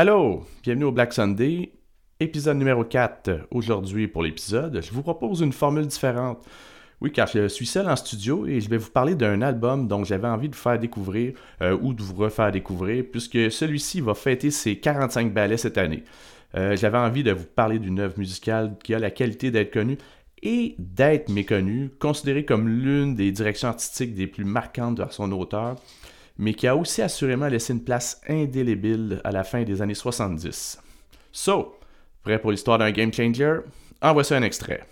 Hello, bienvenue au Black Sunday, épisode numéro 4. Aujourd'hui, pour l'épisode, je vous propose une formule différente. Oui, car je suis seul en studio et je vais vous parler d'un album dont j'avais envie de vous faire découvrir euh, ou de vous refaire découvrir, puisque celui-ci va fêter ses 45 ballets cette année. Euh, j'avais envie de vous parler d'une œuvre musicale qui a la qualité d'être connue et d'être méconnue, considérée comme l'une des directions artistiques les plus marquantes vers son auteur, mais qui a aussi assurément laissé une place indélébile à la fin des années 70. So, prêt pour l'histoire d'un game changer? En voici un extrait.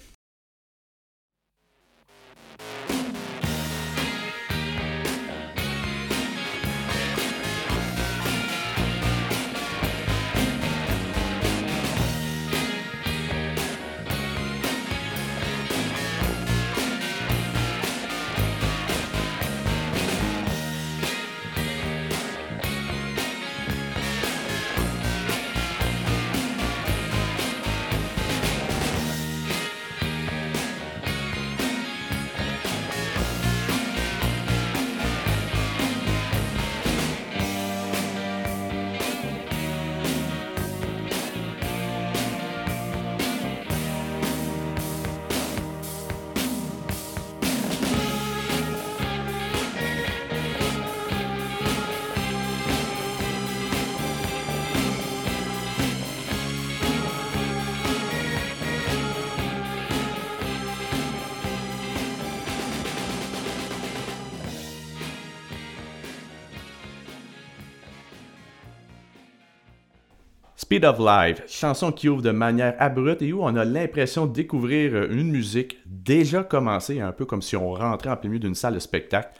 Speed of Life, chanson qui ouvre de manière abrupte et où on a l'impression de découvrir euh, une musique déjà commencée, un peu comme si on rentrait en plein milieu d'une salle de spectacle.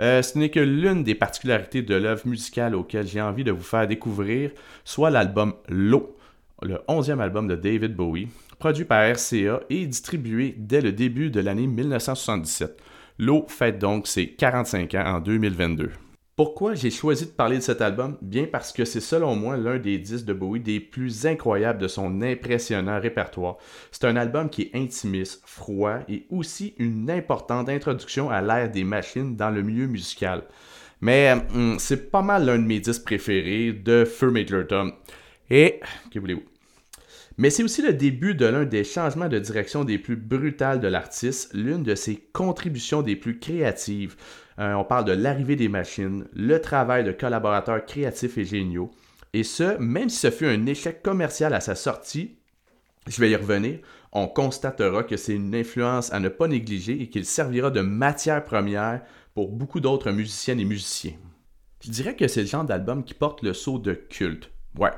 Euh, ce n'est que l'une des particularités de l'œuvre musicale auquel j'ai envie de vous faire découvrir, soit l'album Low, le 11e album de David Bowie, produit par RCA et distribué dès le début de l'année 1977. Low fête donc ses 45 ans en 2022. Pourquoi j'ai choisi de parler de cet album? Bien parce que c'est selon moi l'un des disques de Bowie des plus incroyables de son impressionnant répertoire. C'est un album qui est intimiste, froid et aussi une importante introduction à l'ère des machines dans le milieu musical. Mais hum, c'est pas mal l'un de mes disques préférés de Fur Major Tom. Et, que voulez-vous? Mais c'est aussi le début de l'un des changements de direction des plus brutales de l'artiste, l'une de ses contributions des plus créatives. Euh, on parle de l'arrivée des machines, le travail de collaborateurs créatifs et géniaux. Et ce, même si ce fut un échec commercial à sa sortie, je vais y revenir, on constatera que c'est une influence à ne pas négliger et qu'il servira de matière première pour beaucoup d'autres musiciennes et musiciens. Je dirais que c'est le genre d'album qui porte le sceau de culte. Ouais.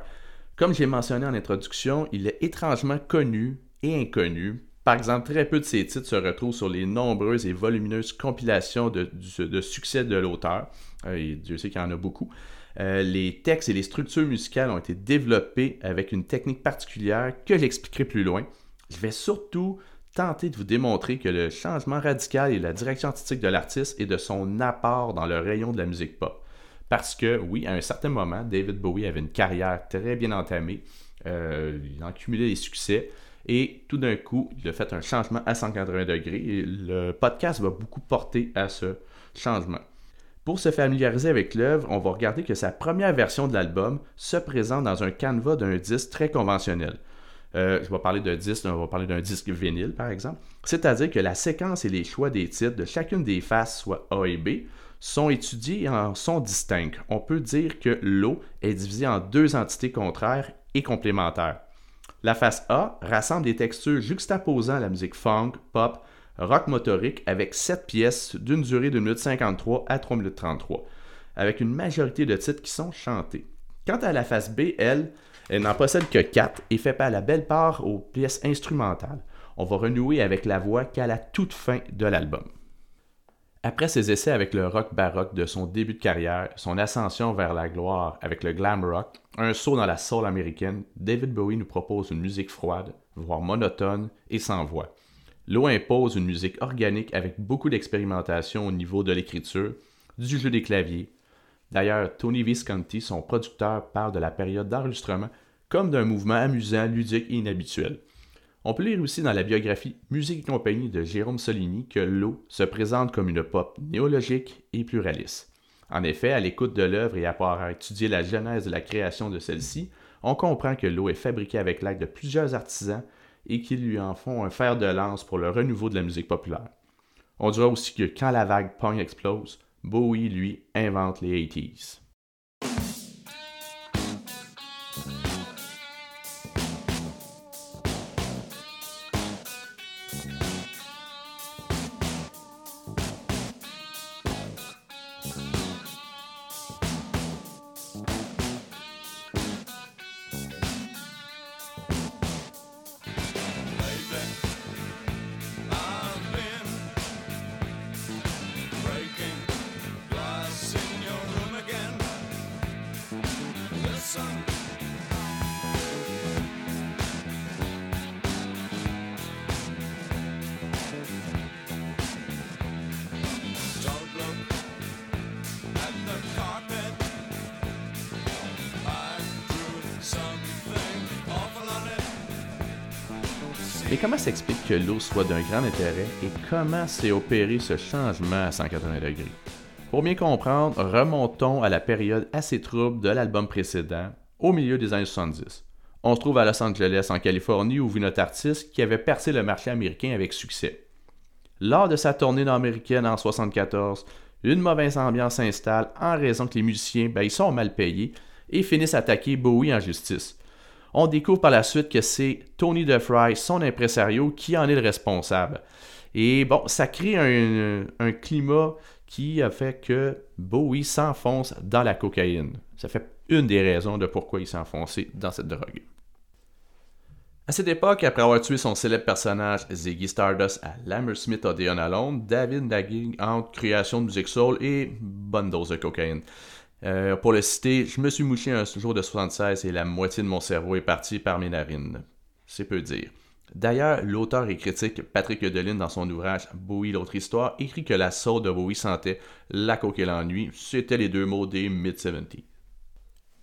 Comme j'ai mentionné en introduction, il est étrangement connu et inconnu, par exemple, très peu de ces titres se retrouvent sur les nombreuses et volumineuses compilations de, succès de l'auteur, euh, et Dieu sait qu'il y en a beaucoup. Euh, les textes et les structures musicales ont été développés avec une technique particulière que j'expliquerai plus loin. Je vais surtout tenter de vous démontrer que le changement radical et la direction artistique de l'artiste est de son apport dans le rayon de la musique pop. Parce que, oui, à un certain moment, David Bowie avait une carrière très bien entamée. Euh, il a accumulé des succès. Et tout d'un coup, il a fait un changement à 180 degrés et le podcast va beaucoup porter à ce changement. Pour se familiariser avec l'œuvre, on va regarder que sa première version de l'album se présente dans un canevas d'un disque très conventionnel. Euh, je vais parler d'un disque, on va parler d'un disque vinyle par exemple. C'est-à-dire que la séquence et les choix des titres de chacune des faces, soit A et B, sont étudiés en sont distincts. On peut dire que l'eau est divisée en deux entités contraires et complémentaires. La face A rassemble des textures juxtaposant la musique funk, pop, rock motorique avec 7 pièces d'une durée de 1 minute 53 à 3 minutes 33, avec une majorité de titres qui sont chantés. Quant à la face B, elle, n'en possède que 4 et fait pas la belle part aux pièces instrumentales. On va renouer avec la voix qu'à la toute fin de l'album. Après ses essais avec le rock baroque de son début de carrière, son ascension vers la gloire avec le glam rock, un saut dans la soul américaine, David Bowie nous propose une musique froide, voire monotone et sans voix. L'eau impose une musique organique avec beaucoup d'expérimentation au niveau de l'écriture, du jeu des claviers. D'ailleurs, Tony Visconti, son producteur, parle de la période d'enregistrement comme d'un mouvement amusant, ludique et inhabituel. On peut lire aussi dans la biographie Musique et compagnie de Jérôme Solini que l'eau se présente comme une pop néologique et pluraliste. En effet, à l'écoute de l'œuvre et à étudier la genèse de la création de celle-ci, on comprend que l'eau est fabriquée avec l'aide de plusieurs artisans et qu'ils lui en font un fer de lance pour le renouveau de la musique populaire. On dira aussi que quand la vague punk explose, Bowie, lui, invente les 80s. S'explique que l'eau soit d'un grand intérêt et comment s'est opéré ce changement à 180 degrés? Pour bien comprendre, remontons à la période assez trouble de l'album précédent, au milieu des années 70. On se trouve à Los Angeles, en Californie, où vit notre artiste qui avait percé le marché américain avec succès. Lors de sa tournée nord-américaine en 1974, une mauvaise ambiance s'installe en raison que les musiciens ben, sont mal payés et finissent à attaquer Bowie en justice. On découvre par la suite que c'est Tony DeFry, son impresario, qui en est le responsable. Et bon, ça crée un, climat qui a fait que Bowie s'enfonce dans la cocaïne. Ça fait une des raisons de pourquoi il s'est enfoncé dans cette drogue. À cette époque, après avoir tué son célèbre personnage Ziggy Stardust à l'Hammersmith Odeon à Londres, David naguing entre création de musique soul et bonne dose de cocaïne. Euh, pour le citer, je me suis mouché un jour de 76 et la moitié de mon cerveau est partie par mes narines. C'est peu dire. D'ailleurs, l'auteur et critique Patrick Deline, dans son ouvrage Bowie, l'autre histoire, écrit que la sauce de Bowie sentait la coque et l'ennui. C'était les deux mots des mid-70.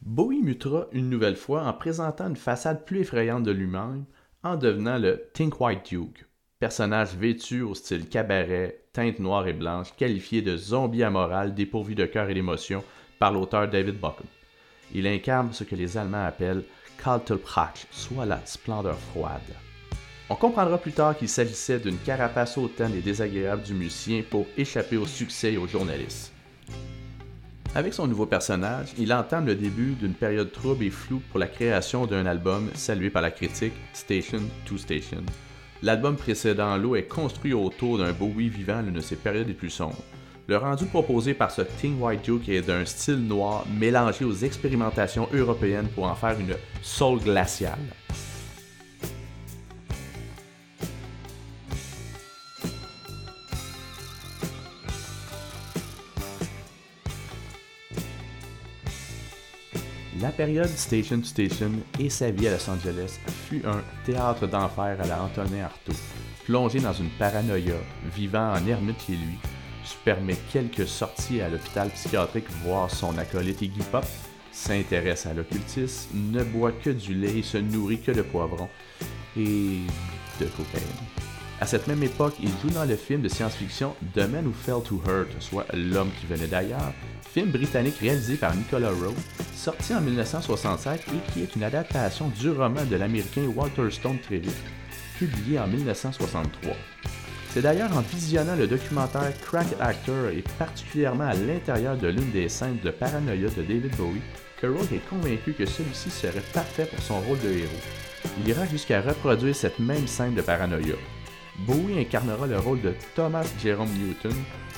Bowie mutera une nouvelle fois en présentant une façade plus effrayante de lui-même en devenant le Think White Duke, personnage vêtu au style cabaret, teinte noire et blanche, qualifié de zombie amoral dépourvu de cœur et d'émotion, par l'auteur David Buchan. Il incarne ce que les Allemands appellent Kaltelpracht, soit la splendeur froide. On comprendra plus tard qu'il s'agissait d'une carapace hautaine et désagréable du musicien pour échapper au succès et aux journalistes. Avec son nouveau personnage, il entame le début d'une période trouble et floue pour la création d'un album salué par la critique Station to Station. L'album précédent L'eau est construit autour d'un Bowie vivant l'une de ses périodes les plus sombres. Le rendu proposé par ce Ting White Duke est d'un style noir mélangé aux expérimentations européennes pour en faire une soul glaciale. La période Station to Station et sa vie à Los Angeles fut un théâtre d'enfer à la Antonin Artaud, plongé dans une paranoïa, vivant en ermite chez lui, permet quelques sorties à l'hôpital psychiatrique voir son acolyte Iggy Pop, s'intéresse à l'occultisme, ne boit que du lait et se nourrit que de poivrons et de cocaïne. À cette même époque, il joue dans le film de science-fiction The Man Who Fell to Hurt, soit L'homme qui venait d'ailleurs, film britannique réalisé par Nicolas Rowe, sorti en 1967 et qui est une adaptation du roman de l'américain Walter Stone Trevor, publié en 1963. C'est d'ailleurs en visionnant le documentaire Crack Actor et particulièrement à l'intérieur de l'une des scènes de paranoïa de David Bowie que Rowe est convaincu que celui-ci serait parfait pour son rôle de héros. Il ira jusqu'à reproduire cette même scène de paranoïa. Bowie incarnera le rôle de Thomas Jerome Newton,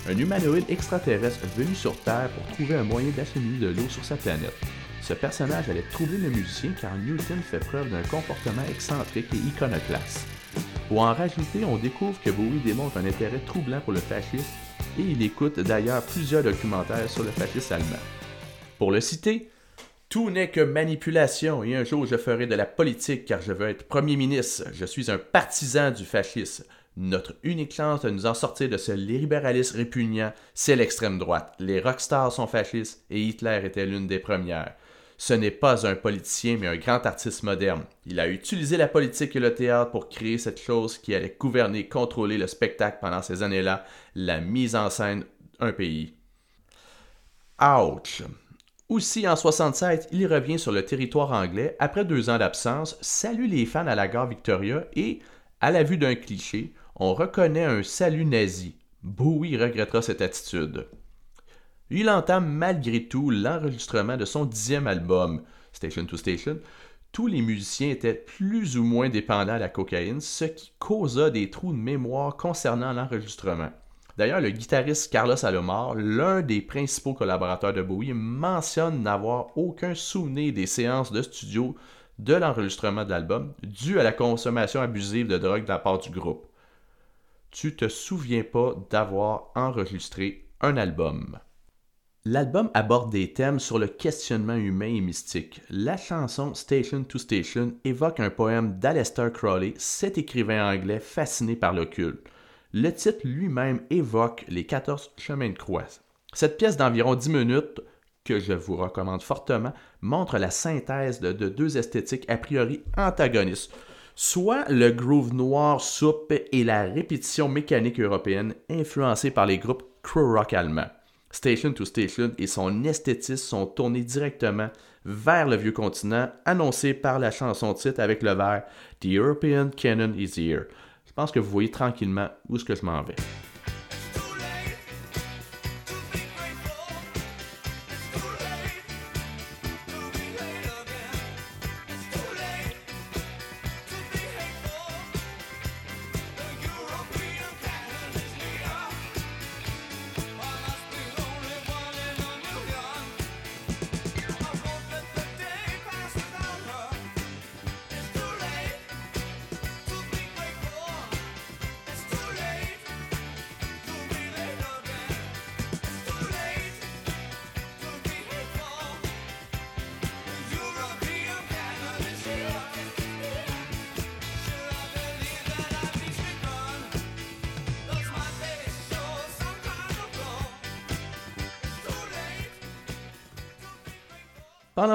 un humanoïde extraterrestre venu sur Terre pour trouver un moyen d'acheminer de l'eau sur sa planète. Ce personnage allait troubler le musicien car Newton fait preuve d'un comportement excentrique et iconoclaste. Pour en rajouter, on découvre que Bowie démontre un intérêt troublant pour le fascisme et il écoute d'ailleurs plusieurs documentaires sur le fascisme allemand. Pour le citer, tout n'est que manipulation et un jour je ferai de la politique car je veux être Premier ministre. Je suis un partisan du fascisme. Notre unique chance de nous en sortir de ce libéralisme répugnant, c'est l'extrême droite. Les rockstars sont fascistes et Hitler était l'une des premières. Ce n'est pas un politicien, mais un grand artiste moderne. Il a utilisé la politique et le théâtre pour créer cette chose qui allait gouverner, contrôler le spectacle pendant ces années-là, la mise en scène d'un pays. Ouch! Aussi, en 67, il revient sur le territoire anglais après deux ans d'absence, salue les fans à la gare Victoria et, à la vue d'un cliché, on reconnaît un salut nazi. Bowie regrettera cette attitude. Il entame malgré tout l'enregistrement de son dixième album, Station to Station. Tous les musiciens étaient plus ou moins dépendants à la cocaïne, ce qui causa des trous de mémoire concernant l'enregistrement. D'ailleurs, le guitariste Carlos Alomar, l'un des principaux collaborateurs de Bowie, mentionne n'avoir aucun souvenir des séances de studio de l'enregistrement de l'album dû à la consommation abusive de drogue de la part du groupe. Tu te souviens pas d'avoir enregistré un album. L'album aborde des thèmes sur le questionnement humain et mystique. La chanson Station to Station évoque un poème d'Aleister Crowley, cet écrivain anglais fasciné par l'occulte. Le titre lui-même évoque les 14 chemins de croix. Cette pièce d'environ 10 minutes, que je vous recommande fortement, montre la synthèse de, deux esthétiques a priori antagonistes, soit le groove noir soupe et la répétition mécanique européenne influencée par les groupes crew rock allemands. Station to Station et son esthétisme sont tournés directement vers le vieux continent, annoncé par la chanson titre avec le vers The European Canon is here. Je pense que vous voyez tranquillement où je m'en vais.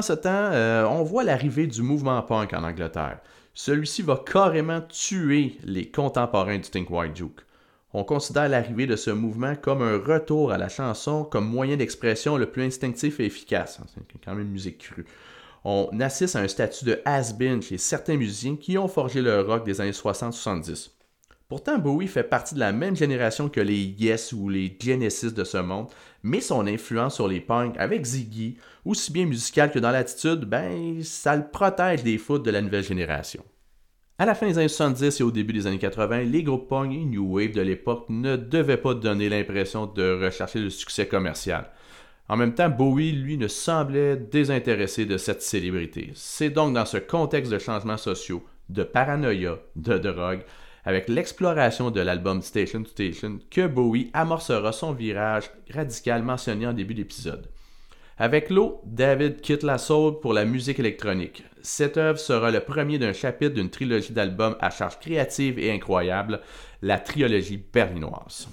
Ce temps, euh, on voit l'arrivée du mouvement punk en Angleterre. Celui-ci va carrément tuer les contemporains du Think White Duke. On considère l'arrivée de ce mouvement comme un retour à la chanson comme moyen d'expression le plus instinctif et efficace. C'est quand même musique crue. On assiste à un statut de has-been chez certains musiciens qui ont forgé le rock des années 60-70. Pourtant, Bowie fait partie de la même génération que les Yes ou les Genesis de ce monde, mais son influence sur les punks avec Ziggy, aussi bien musical que dans l'attitude, ben, ça le protège des foot de la nouvelle génération. À la fin des années 70 et au début des années 80, les groupes punk et new wave de l'époque ne devaient pas donner l'impression de rechercher le succès commercial. En même temps, Bowie, lui, ne semblait désintéressé de cette célébrité. C'est donc dans ce contexte de changements sociaux, de paranoïa, de drogue, avec l'exploration de l'album Station to Station que Bowie amorcera son virage radical mentionné en début d'épisode. Avec l'eau, David quitte la soul pour la musique électronique. Cette œuvre sera le premier d'un chapitre d'une trilogie d'albums à charge créative et incroyable, la trilogie berlinoise.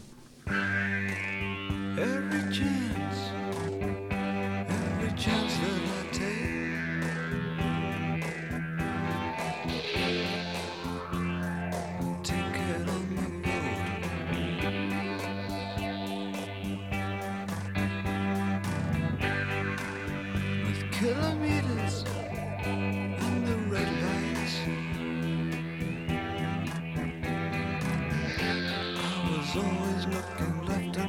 always looking left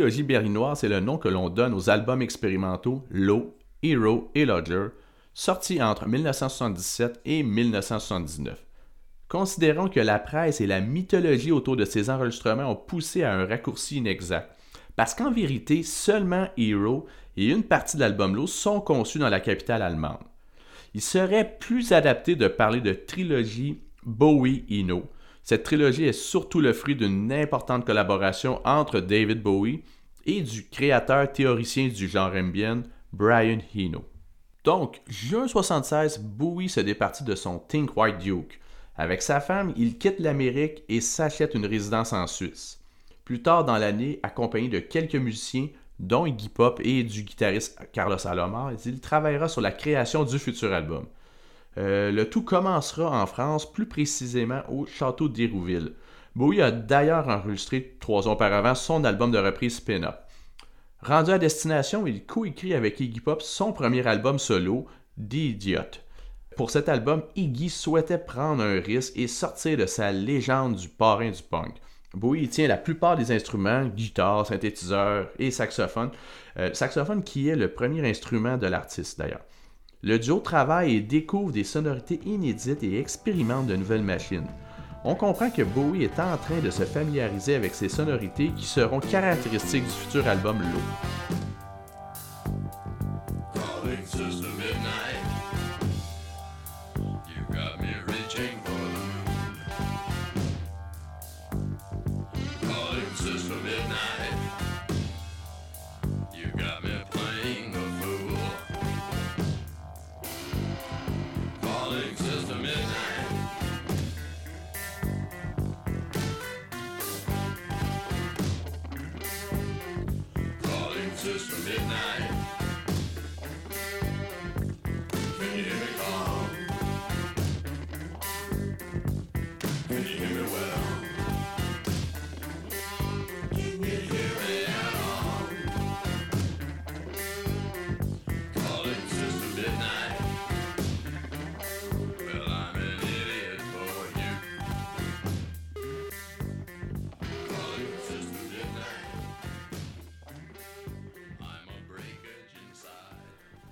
trilogie berlinoise, c'est le nom que l'on donne aux albums expérimentaux Low, Hero et Lodger, sortis entre 1977 et 1979. Considérons que la presse et la mythologie autour de ces enregistrements ont poussé à un raccourci inexact. Parce qu'en vérité, seulement Hero et une partie de l'album Low sont conçus dans la capitale allemande. Il serait plus adapté de parler de trilogie Bowie-Eno. Cette trilogie est surtout le fruit d'une importante collaboration entre David Bowie et du créateur théoricien du genre ambient, Brian Eno. Donc, juin 76, Bowie se départit de son Think White Duke. Avec sa femme, il quitte l'Amérique et s'achète une résidence en Suisse. Plus tard dans l'année, accompagné de quelques musiciens, dont Iggy Pop et du guitariste Carlos Alomar, il travaillera sur la création du futur album. Euh, le tout commencera en France, plus précisément au château d'Hérouville. Bowie a d'ailleurs enregistré trois ans auparavant son album de reprise Spin-Up. Rendu à destination, il coécrit avec Iggy Pop son premier album solo, The Idiot. Pour cet album, Iggy souhaitait prendre un risque et sortir de sa légende du parrain du punk. Bowie tient la plupart des instruments, guitare, synthétiseur et saxophone. Euh, saxophone qui est le premier instrument de l'artiste d'ailleurs. Le duo travaille et découvre des sonorités inédites et expérimente de nouvelles machines. On comprend que Bowie est en train de se familiariser avec ces sonorités qui seront caractéristiques du futur album Low. dances for midnight.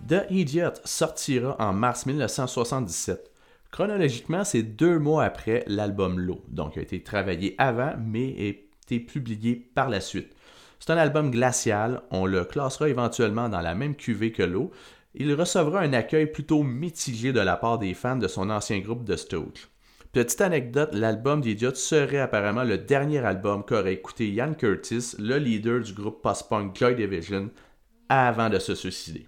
The Idiot sortira en mars 1977. Chronologiquement, c'est deux mois après l'album Low, donc il a été travaillé avant, mais a été publié par la suite. C'est un album glacial, on le classera éventuellement dans la même cuvée que Low. Il recevra un accueil plutôt mitigé de la part des fans de son ancien groupe The Stooges. Petite anecdote, l'album d'Idiot serait apparemment le dernier album qu'aurait écouté Ian Curtis, le leader du groupe post-punk Joy Division, avant de se suicider.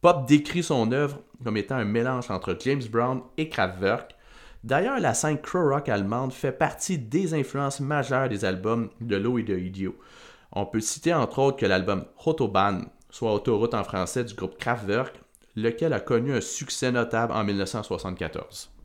Pop décrit son œuvre comme étant un mélange entre James Brown et Kraftwerk. D'ailleurs, la scène crow rock allemande fait partie des influences majeures des albums de Low et de Idiot. On peut citer entre autres que l'album Autobahn, soit Autoroute en français du groupe Kraftwerk, lequel a connu un succès notable en 1974.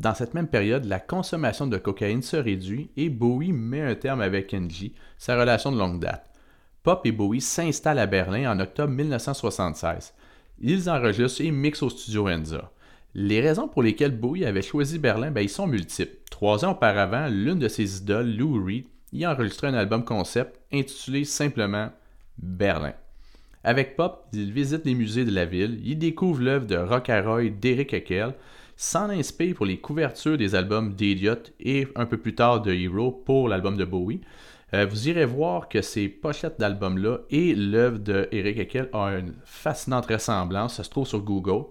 Dans cette même période, la consommation de cocaïne se réduit et Bowie met un terme avec Angie, sa relation de longue date. Pop et Bowie s'installent à Berlin en octobre 1976. Ils enregistrent et mixent au studio Enza. Les raisons pour lesquelles Bowie avait choisi Berlin ben, ils sont multiples. Trois ans auparavant, l'une de ses idoles, Lou Reed, il a enregistré un album concept intitulé simplement Berlin. Avec Pop, il visite les musées de la ville, il découvre l'œuvre de Rock Roy d'Eric Heckel, s'en inspire pour les couvertures des albums d'Idiot et un peu plus tard de Hero pour l'album de Bowie. Euh, vous irez voir que ces pochettes d'albums-là et l'œuvre de Eric Heckel ont une fascinante ressemblance, ça se trouve sur Google.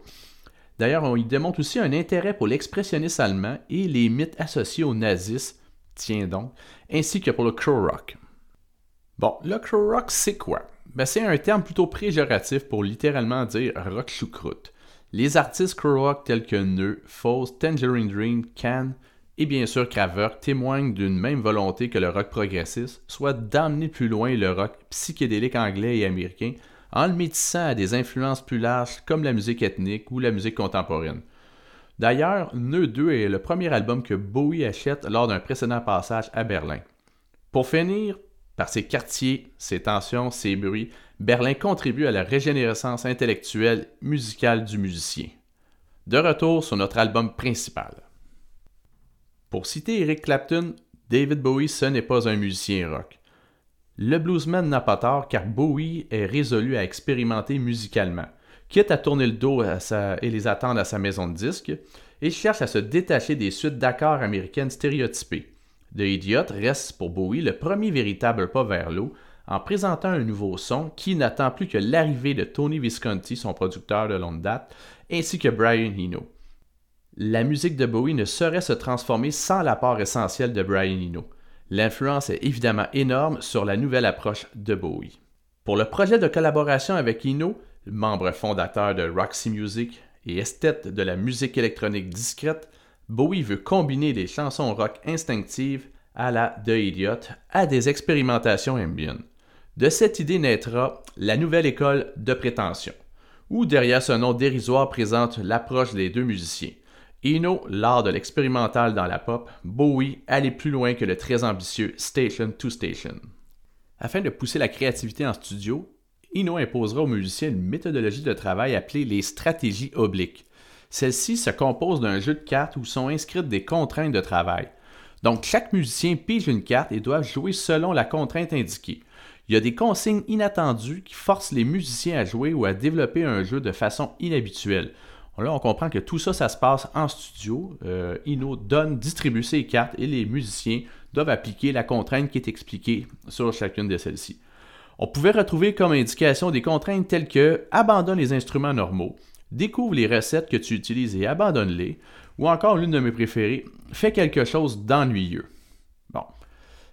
D'ailleurs, on y démontre aussi un intérêt pour l'expressionnisme allemand et les mythes associés au nazisme, tiens donc, ainsi que pour le crow rock. Bon, le crow rock, c'est quoi? Ben, c'est un terme plutôt préjoratif pour littéralement dire rock choucroute. Les artistes crow rock tels que Neu, Foes, Tangerine Dream, Can et bien sûr Kraftwerk témoignent d'une même volonté que le rock progressiste, soit d'amener plus loin le rock psychédélique anglais et américain en le métissant à des influences plus larges comme la musique ethnique ou la musique contemporaine. D'ailleurs, Neu 2 est le premier album que Bowie achète lors d'un précédent passage à Berlin. Pour finir, par ses quartiers, ses tensions, ses bruits, Berlin contribue à la régénérescence intellectuelle musicale du musicien. De retour sur notre album principal. Pour citer Eric Clapton, David Bowie ce n'est pas un musicien rock. Le bluesman n'a pas tort car Bowie est résolu à expérimenter musicalement, quitte à tourner le dos et les attendre à sa maison de disques, et cherche à se détacher des suites d'accords américaines stéréotypées. The Idiot reste pour Bowie le premier véritable pas vers l'eau en présentant un nouveau son qui n'attend plus que l'arrivée de Tony Visconti, son producteur de longue date, ainsi que Brian Eno. La musique de Bowie ne saurait se transformer sans l'apport essentiel de Brian Eno. L'influence est évidemment énorme sur la nouvelle approche de Bowie. Pour le projet de collaboration avec Eno, membre fondateur de Roxy Music et esthète de la musique électronique discrète, Bowie veut combiner des chansons rock instinctives à la The Idiot à des expérimentations ambient. De cette idée naîtra la nouvelle école de prétention, où derrière ce nom dérisoire présente l'approche des deux musiciens. Eno, l'art de l'expérimental dans la pop, Bowie, aller plus loin que le très ambitieux Station to Station. Afin de pousser la créativité en studio, Eno imposera aux musiciens une méthodologie de travail appelée les stratégies obliques, celles-ci se composent d'un jeu de cartes où sont inscrites des contraintes de travail. Donc chaque musicien pige une carte et doit jouer selon la contrainte indiquée. Il y a des consignes inattendues qui forcent les musiciens à jouer ou à développer un jeu de façon inhabituelle. Là, on comprend que tout ça, ça se passe en studio. Euh, Ino donne, distribue ses cartes et les musiciens doivent appliquer la contrainte qui est expliquée sur chacune de celles-ci. On pouvait retrouver comme indication des contraintes telles que abandonne les instruments normaux, découvre les recettes que tu utilises et abandonne-les, ou encore l'une de mes préférées, fais quelque chose d'ennuyeux.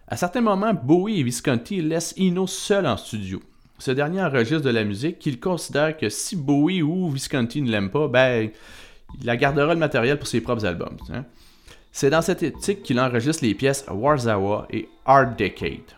À certains moments, Bowie et Visconti laissent Eno seul en studio. Ce dernier enregistre de la musique qu'il considère que si Bowie ou Visconti ne l'aiment pas, ben, il gardera le matériel pour ses propres albums. Hein. C'est dans cette éthique qu'il enregistre les pièces Warzawa et Art Decade.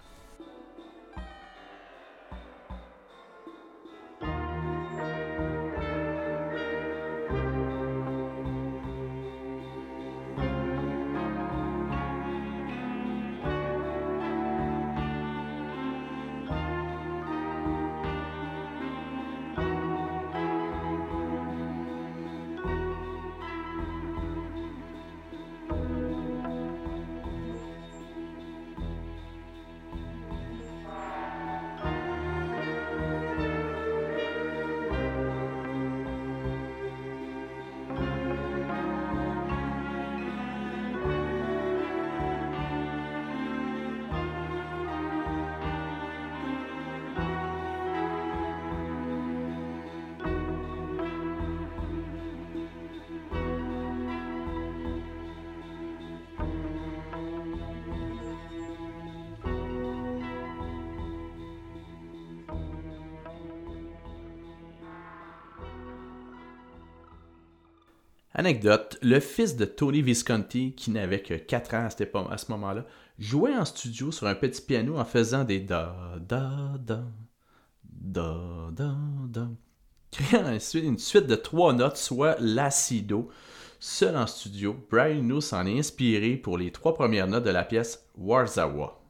Anecdote, le fils de Tony Visconti, qui n'avait que 4 ans à, ce moment-là, jouait en studio sur un petit piano en faisant des da da da da da da, créant une suite de trois notes, soit l'acido. Seul en studio, Brian Eno s'en est inspiré pour les trois premières notes de la pièce Warzawa.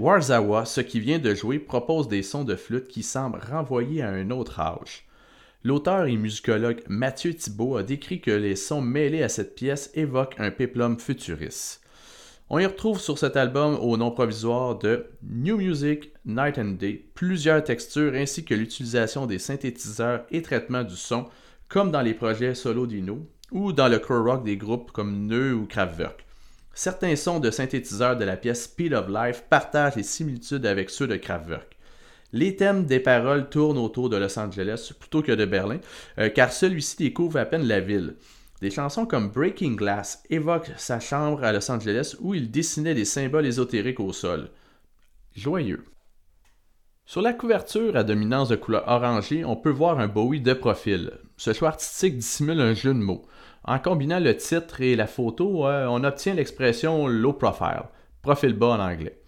Warzawa, ce qui vient de jouer, propose des sons de flûte qui semblent renvoyer à un autre âge. L'auteur et musicologue Mathieu Thibault a décrit que les sons mêlés à cette pièce évoquent un péplum futuriste. On y retrouve sur cet album au nom provisoire de New Music Night and Day plusieurs textures ainsi que l'utilisation des synthétiseurs et traitements du son, comme dans les projets solo d'Ino ou dans le core rock des groupes comme Neu ou Kraftwerk. Certains sons de synthétiseurs de la pièce Speed of Life partagent les similitudes avec ceux de Kraftwerk. Les thèmes des paroles tournent autour de Los Angeles plutôt que de Berlin, euh, car celui-ci découvre à peine la ville. Des chansons comme Breaking Glass évoquent sa chambre à Los Angeles où il dessinait des symboles ésotériques au sol. Joyeux. Sur la couverture à dominance de couleur orangée, on peut voir un Bowie de profil. Ce choix artistique dissimule un jeu de mots. En combinant le titre et la photo, euh, on obtient l'expression low profile, profil bas en anglais.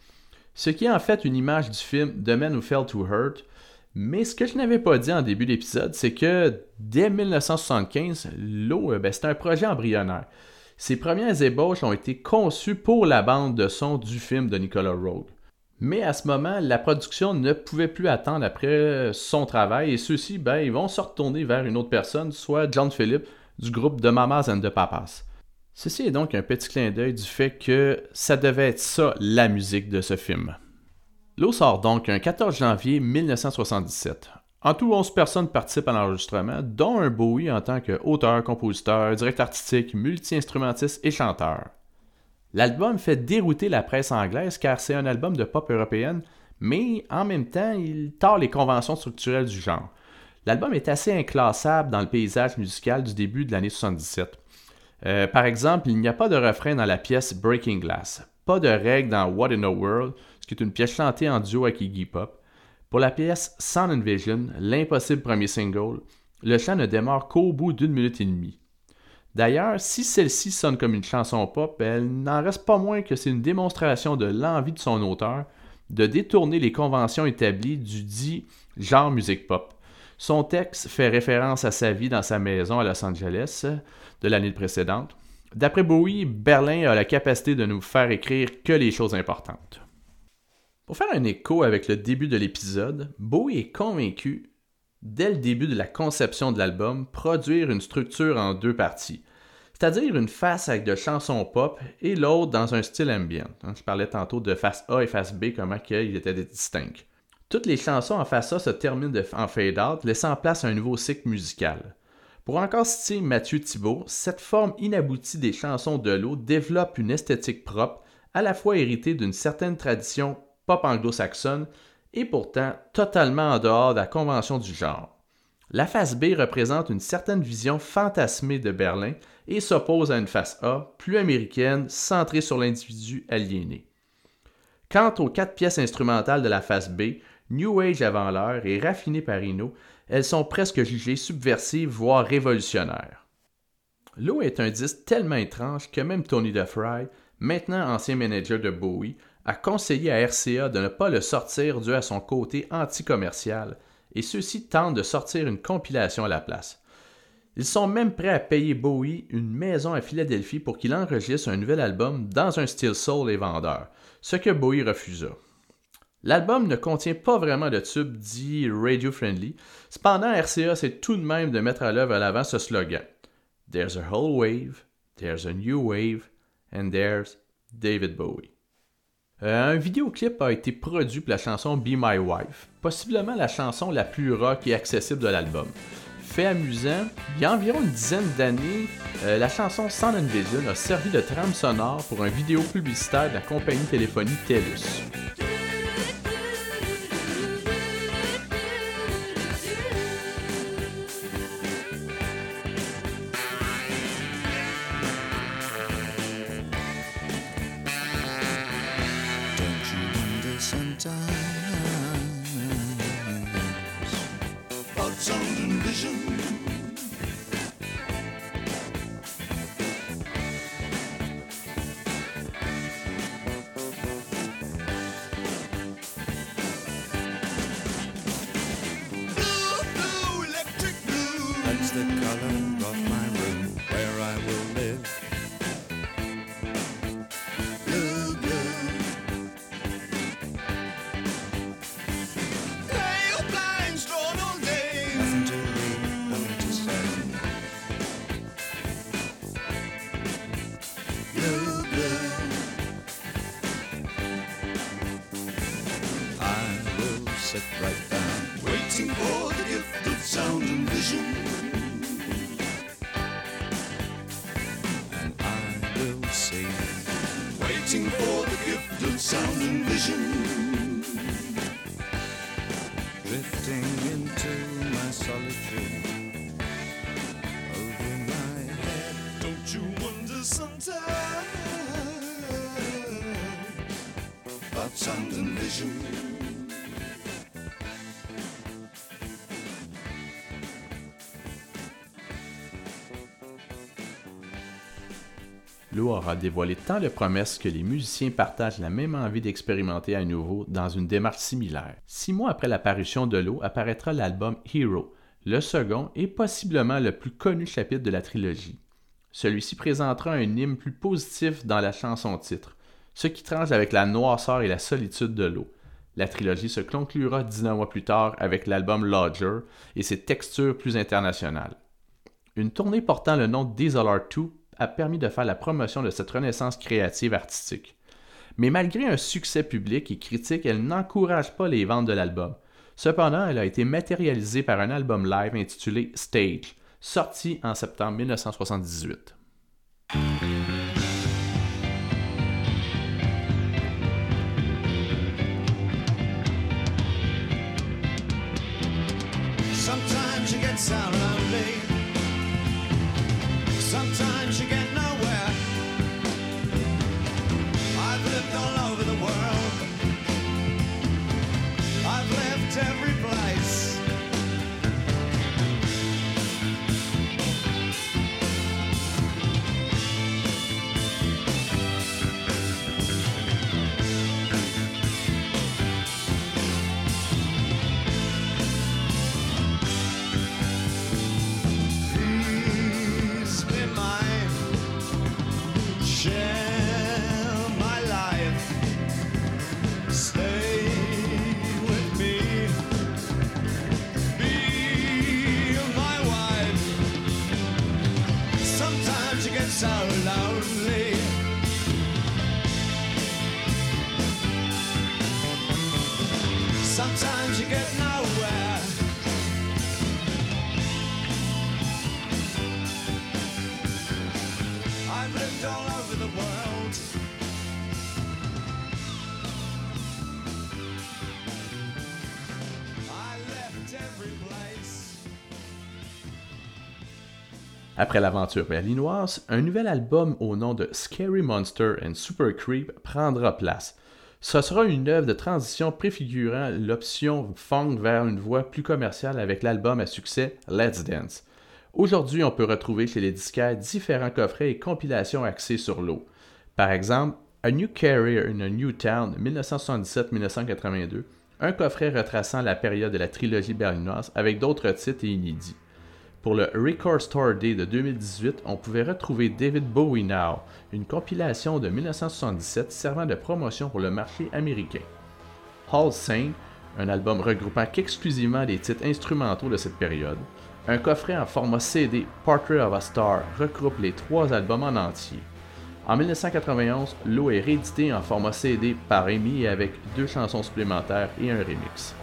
Ce qui est en fait une image du film The Man Who Fell to Hurt, mais ce que je n'avais pas dit en début d'épisode, c'est que dès 1975, l'eau, euh, ben, c'était un projet embryonnaire. Ses premières ébauches ont été conçues pour la bande de son du film de Nicolas Rogue. Mais à ce moment, la production ne pouvait plus attendre après son travail et ceux-ci, ben, ils vont se retourner vers une autre personne, soit John Philip du groupe The Mamas and the Papas. Ceci est donc un petit clin d'œil du fait que ça devait être ça la musique de ce film. L'eau sort donc un 14 janvier 1977. En tout, 11 personnes participent à l'enregistrement, dont un Bowie en tant qu'auteur, compositeur, directeur artistique, multi-instrumentiste et chanteur. L'album fait dérouter la presse anglaise car c'est un album de pop européenne, mais en même temps, il tord les conventions structurelles du genre. L'album est assez inclassable dans le paysage musical du début de l'année 77. Euh, par exemple, il n'y a pas de refrain dans la pièce Breaking Glass, pas de règle dans What in a World, qui est une pièce chantée en duo avec Iggy Pop. Pour la pièce Sound and Vision, l'impossible premier single, le chant ne démarre qu'au bout d'une minute et demie. D'ailleurs, si celle-ci sonne comme une chanson pop, elle n'en reste pas moins que c'est une démonstration de l'envie de son auteur de détourner les conventions établies du dit genre musique pop. Son texte fait référence à sa vie dans sa maison à Los Angeles de l'année précédente. D'après Bowie, Berlin a la capacité de nous faire écrire que les choses importantes. Pour faire un écho avec le début de l'épisode, Bowie est convaincu, dès le début de la conception de l'album, produire une structure en deux parties, c'est-à-dire une face avec de chansons pop et l'autre dans un style ambient. Hein, je parlais tantôt de face A et face B, comment ils étaient distincts. Toutes les chansons en face A se terminent en fade-out, laissant place à un nouveau cycle musical. Pour encore citer Mathieu Thibault, cette forme inaboutie des chansons de l'eau développe une esthétique propre, à la fois héritée d'une certaine tradition pop anglo-saxonne et pourtant totalement en dehors de la convention du genre. La face B représente une certaine vision fantasmée de Berlin et s'oppose à une face A, plus américaine, centrée sur l'individu aliéné. Quant aux quatre pièces instrumentales de la face B, New Age avant l'heure et raffinées par Eno, elles sont presque jugées subversives, voire révolutionnaires. L'eau est un disque tellement étrange que même Tony DeFry, maintenant ancien manager de Bowie, a conseillé à RCA de ne pas le sortir dû à son côté anti-commercial, et ceux-ci tentent de sortir une compilation à la place. Ils sont même prêts à payer Bowie une maison à Philadelphie pour qu'il enregistre un nouvel album dans un style soul et vendeur, ce que Bowie refusa. L'album ne contient pas vraiment de tube dit radio-friendly, cependant RCA essaie tout de même de mettre à l'œuvre à l'avant ce slogan There's a whole wave, there's a new wave, and there's David Bowie. Euh, un vidéoclip a été produit pour la chanson Be My Wife, possiblement la chanson la plus rock et accessible de l'album. Fait amusant, il y a environ une dizaine d'années, euh, la chanson Sound and Vision a servi de trame sonore pour un vidéo publicitaire de la compagnie téléphonique TELUS. Sound and vision. Aura dévoilé tant de promesses que les musiciens partagent la même envie d'expérimenter à nouveau dans une démarche similaire. Six mois après l'apparition de l'eau apparaîtra l'album Hero, le second et possiblement le plus connu chapitre de la trilogie. Celui-ci présentera un hymne plus positif dans la chanson titre, ce qui tranche avec la noirceur et la solitude de l'eau. La trilogie se conclura 19 mois plus tard avec l'album Lodger et ses textures plus internationales. Une tournée portant le nom d'Isolar 2 a permis de faire la promotion de cette renaissance créative artistique. Mais malgré un succès public et critique, elle n'encourage pas les ventes de l'album. Cependant, elle a été matérialisée par un album live intitulé Stage, sorti en septembre 1978. Sometimes you get so lonely. Sometimes you get Après l'aventure berlinoise, un nouvel album au nom de Scary Monster and Super Creep prendra place. Ce sera une œuvre de transition préfigurant l'option funk vers une voix plus commerciale avec l'album à succès Let's Dance. Aujourd'hui, on peut retrouver chez les disquaires différents coffrets et compilations axés sur l'eau. Par exemple, A New Carrier in a New Town 1977-1982, un coffret retraçant la période de la trilogie berlinoise avec d'autres titres et inédits. Pour le Record Store Day de 2018, on pouvait retrouver David Bowie Now, une compilation de 1977 servant de promotion pour le marché américain. Hall Saint, un album regroupant qu'exclusivement des titres instrumentaux de cette période. Un coffret en format CD, Portrait of a Star, regroupe les trois albums en entier. En 1991, l'eau est réédité en format CD par Amy avec deux chansons supplémentaires et un remix.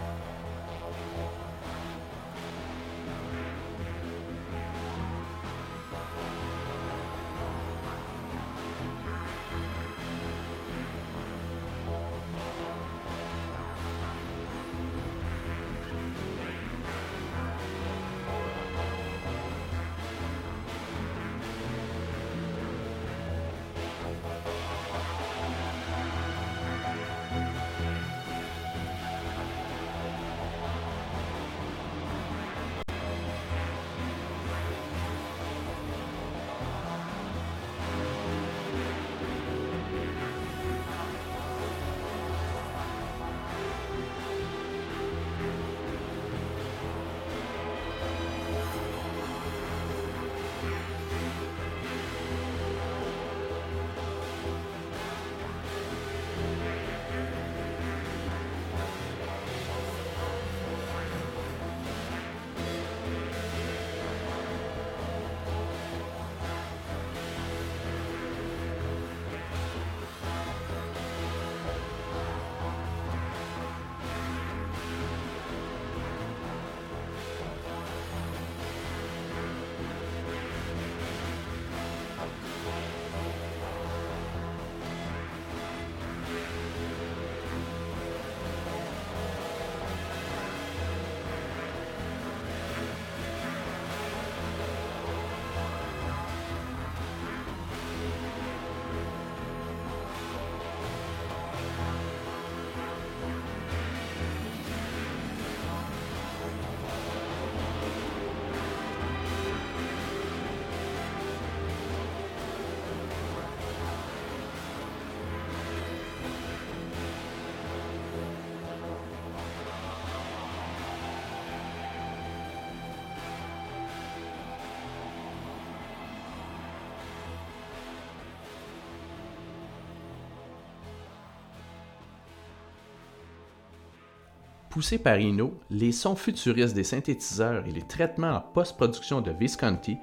Poussés par Eno, les sons futuristes des synthétiseurs et les traitements en post-production de Visconti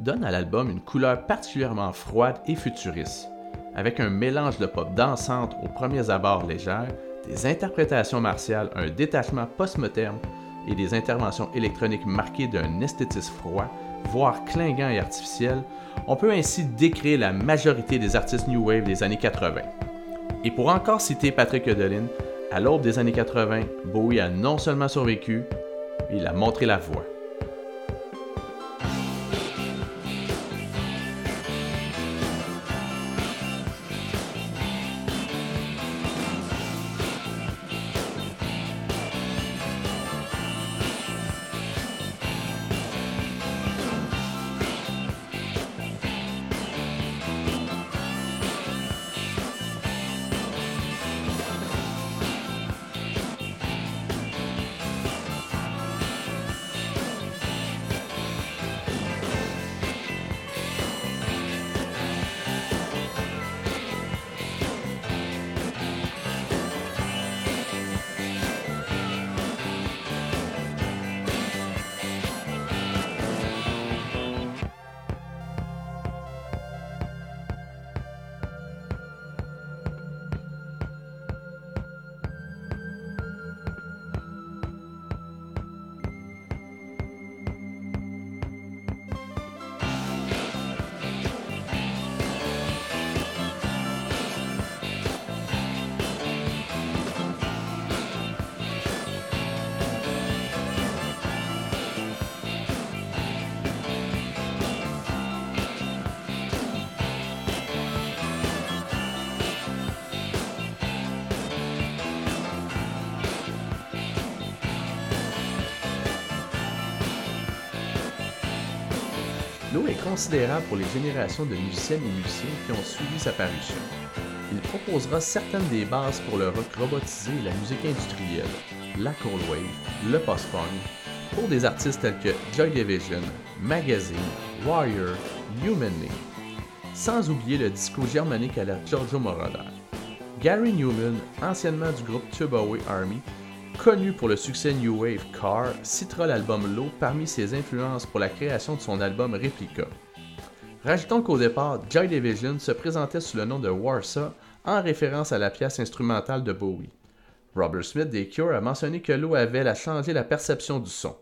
donnent à l'album une couleur particulièrement froide et futuriste, avec un mélange de pop dansante aux premiers abords légères, des interprétations martiales, un détachement post-moderne et des interventions électroniques marquées d'un esthétisme froid, voire clingant et artificiel, on peut ainsi décrire la majorité des artistes New Wave des années 80. Et pour encore citer Patrick Odeline, à l'aube des années 80, Bowie a non seulement survécu, il a montré la voie. Considérable pour les générations de musiciennes et musiciens qui ont suivi sa parution. Il proposera certaines des bases pour le rock robotisé et la musique industrielle, la cold wave, le post-punk, pour des artistes tels que Joy Division, Magazine, Warrior, Human League. Sans oublier le disco germanique à la Giorgio Moroder. Gary Newman, anciennement du groupe Tubaway Army, Connu pour le succès New Wave Car, citera l'album Low parmi ses influences pour la création de son album Replica. Rajoutons qu'au départ, Joy Division se présentait sous le nom de Warsaw en référence à la pièce instrumentale de Bowie. Robert Smith des Cure a mentionné que Low avait changé la perception du son.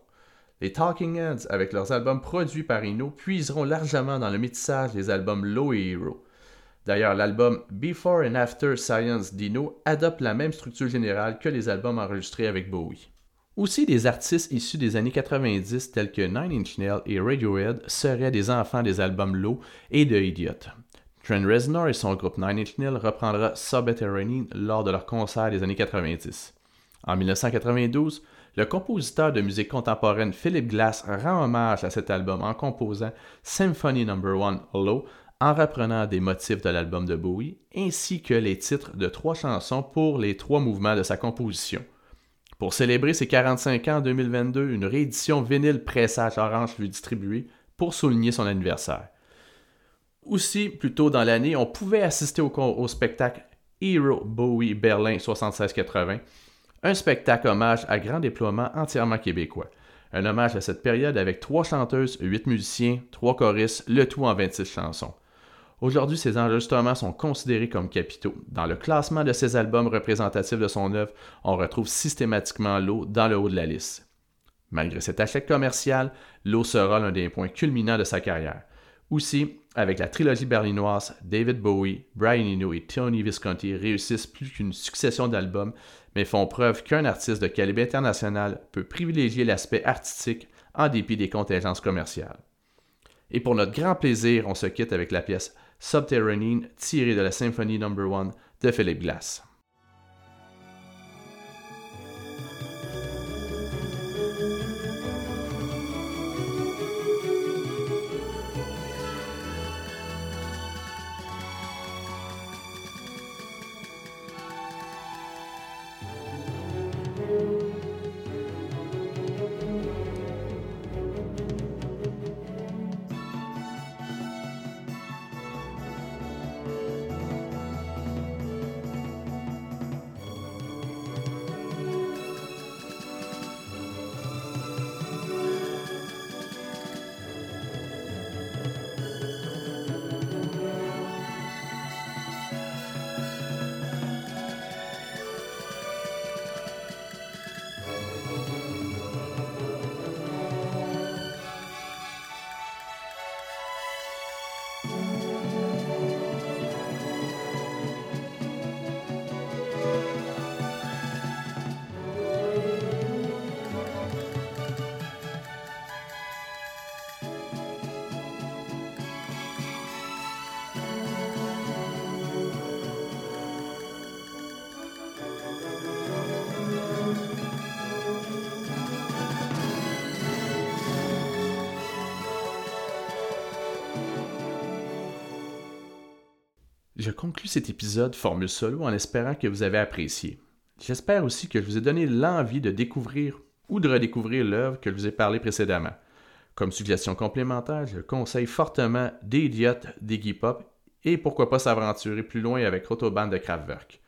Les Talking Heads, avec leurs albums produits par Eno, puiseront largement dans le métissage des albums Low et Hero. D'ailleurs, l'album Before and After Science Dino adopte la même structure générale que les albums enregistrés avec Bowie. Aussi, des artistes issus des années 90 tels que Nine Inch Nails et Radiohead seraient des enfants des albums Low et de Idiot. Trent Reznor et son groupe Nine Inch Nails reprendra Subterranean lors de leur concert des années 90. En 1992, le compositeur de musique contemporaine Philip Glass rend hommage à cet album en composant Symphony No. 1 Low en reprenant des motifs de l'album de Bowie, ainsi que les titres de trois chansons pour les trois mouvements de sa composition. Pour célébrer ses 45 ans en 2022, une réédition vinyle pressage orange fut distribuée pour souligner son anniversaire. Aussi, plus tôt dans l'année, on pouvait assister au, au spectacle Hero Bowie Berlin 7680, un spectacle hommage à grand déploiement entièrement québécois. Un hommage à cette période avec trois chanteuses, huit musiciens, trois choristes, le tout en 26 chansons. Aujourd'hui, ces enregistrements sont considérés comme capitaux. Dans le classement de ses albums représentatifs de son œuvre, on retrouve systématiquement l'eau dans le haut de la liste. Malgré cet échec commercial, l'eau sera l'un des points culminants de sa carrière. Aussi, avec la trilogie berlinoise, David Bowie, Brian Eno et Tony Visconti réussissent plus qu'une succession d'albums, mais font preuve qu'un artiste de calibre international peut privilégier l'aspect artistique en dépit des contingences commerciales. Et pour notre grand plaisir, on se quitte avec la pièce Subterranean tiré de la symphonie No. 1 de Philip Glass. Je conclus cet épisode formule solo en espérant que vous avez apprécié. J'espère aussi que je vous ai donné l'envie de découvrir ou de redécouvrir l'œuvre que je vous ai parlé précédemment. Comme suggestion complémentaire, je conseille fortement des idiotes d'Iggy Pop et pourquoi pas s'aventurer plus loin avec Autobahn de Kraftwerk.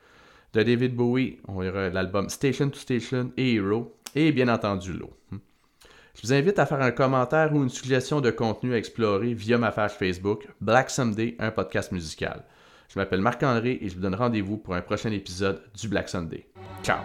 De David Bowie, on verra l'album Station to Station et Hero, et bien entendu l'eau. Je vous invite à faire un commentaire ou une suggestion de contenu à explorer via ma page Facebook Black Sunday, un podcast musical. Je m'appelle Marc-André et je vous donne rendez-vous pour un prochain épisode du Black Sunday. Ciao!